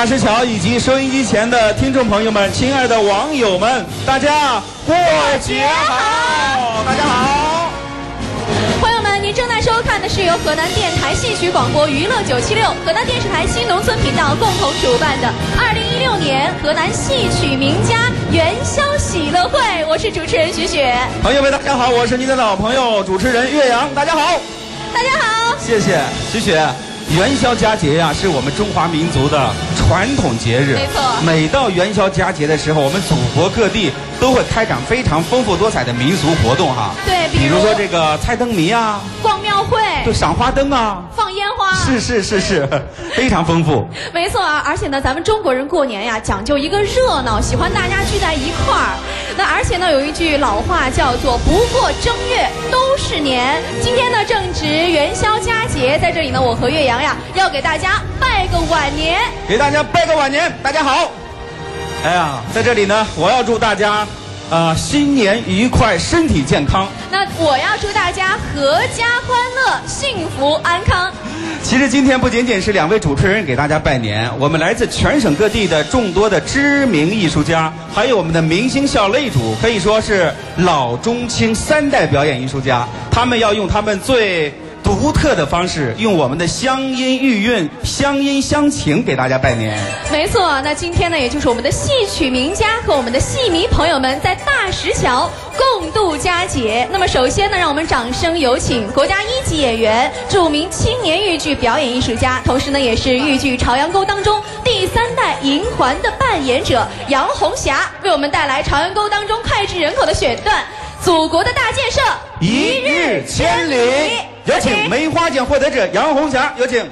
大石桥以及收音机前的听众朋友们，亲爱的网友们，大家过节好！大家好。朋友们，您正在收看的是由河南电台戏曲广播娱乐九七六、河南电视台新农村频道共同主办的二零一六年河南戏曲名家元宵喜乐会。我是主持人许雪，朋友们，大家好，我是您的老朋友主持人岳阳，大家好。大家好。谢谢许雪。元宵佳节呀，是我们中华民族的传统节日。没错每到元宵佳节的时候，我们祖国各地都会开展非常丰富多彩的民俗活动哈。对比如说这个猜灯谜啊，逛庙会、对，赏花灯啊，放烟花，是是是是，非常丰富。没错啊，而且呢，咱们中国人过年呀，讲究一个热闹，喜欢大家聚在一块儿。那而且呢，有一句老话叫做“不过正月都是年”。今天呢，正值节，在这里呢，我和岳阳呀，要给大家拜个晚年。给大家拜个晚年，大家好。哎呀，在这里呢，我要祝大家，呃，新年愉快，身体健康。那我要祝大家阖家欢乐，幸福安康。其实今天不仅仅是两位主持人给大家拜年，我们来自全省各地的众多的知名艺术家，还有我们的明星校擂主，可以说是老中青三代表演艺术家，他们要用他们最独特的方式，用我们的乡音玉韵、乡音乡情给大家拜年。没错，那今天呢，也就是我们的戏曲名家和我们的戏迷朋友们在大石桥共度佳节。那么，首先呢，让我们掌声有请国家一级演员、著名青年豫剧表演艺术家，同时呢，也是豫剧《朝阳沟》当中第三代银环的扮演者杨红霞，为我们带来《朝阳沟》当中脍炙人口的选段《祖国的大建设》。一日千里，有请梅花奖获得者杨红霞，有请。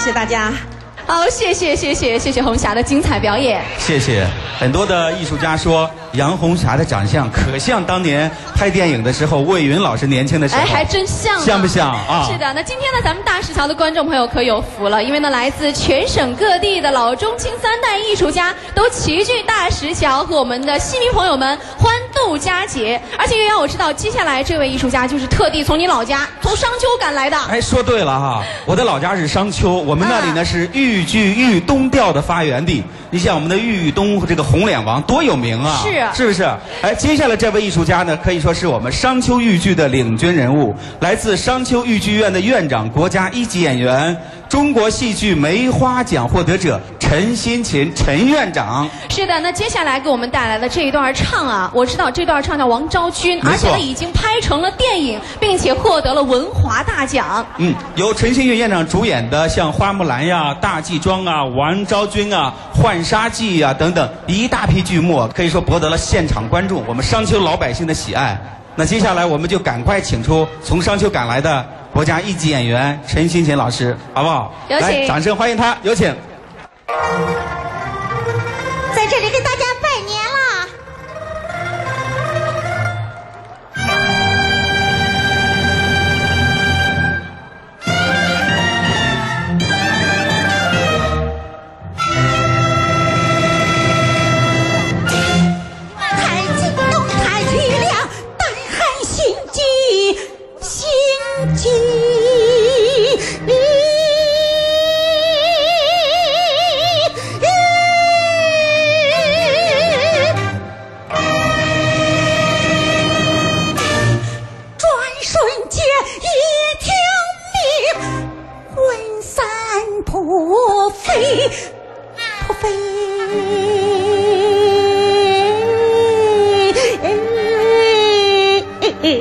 谢谢大家。好，谢谢谢谢谢谢红霞的精彩表演。谢谢。很多的艺术家说杨红霞的长相可像当年拍电影的时候魏云老师年轻的时候。哎，还真像啊。像不像啊？是的，那今天呢，咱们大石桥的观众朋友可有福了，因为呢，来自全省各地的老中青三代艺术家都齐聚大石桥，和我们的戏迷朋友们欢度佳节。而且，岳阳，我知道接下来这位艺术家就是特地从你老家从商丘赶来的。哎，说对了哈，我的老家是商丘，我们那里呢是豫剧豫东调的发源地。你像我们的豫东这个红脸王多有名啊！是是不是？哎，接下来这位艺术家呢，可以说是我们商丘豫剧的领军人物，来自商丘豫剧院的院长，国家一级演员，中国戏剧梅花奖获得者陈新琴陈院长。是的，那接下来给我们带来的这一段唱啊，我知道这段唱叫《王昭君》，而且呢已经拍成了电影，并且获得了文华大奖。嗯，由陈新月院长主演的像《花木兰》呀、《大祭庄》啊、《王昭君》啊、《浣纱记》呀等等一大批剧目，可以说博得了现场观众、我们商丘老百姓的喜爱。那接下来我们就赶快请出从商丘赶来的国家一级演员陈新琴老师，好不好？有请来，掌声欢迎他，有请。Thank you.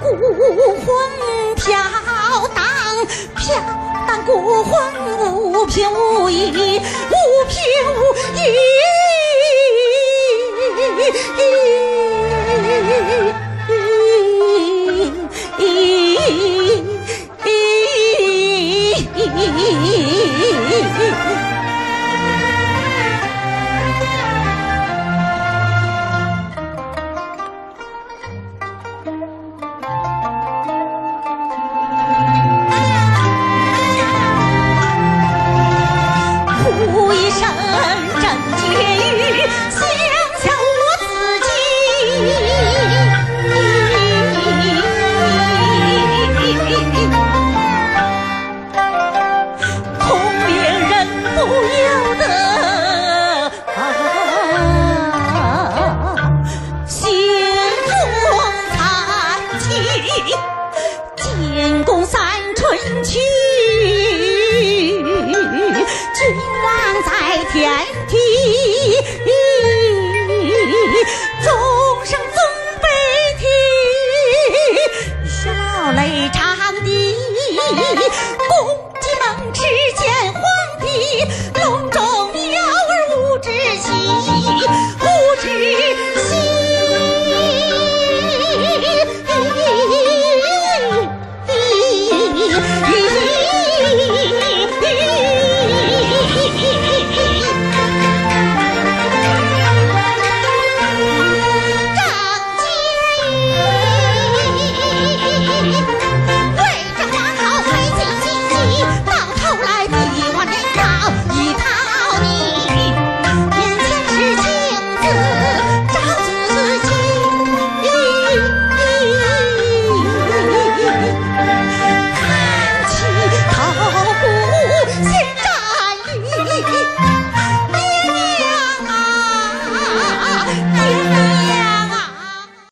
孤魂飘荡，飘荡孤魂无凭无依，无凭无依。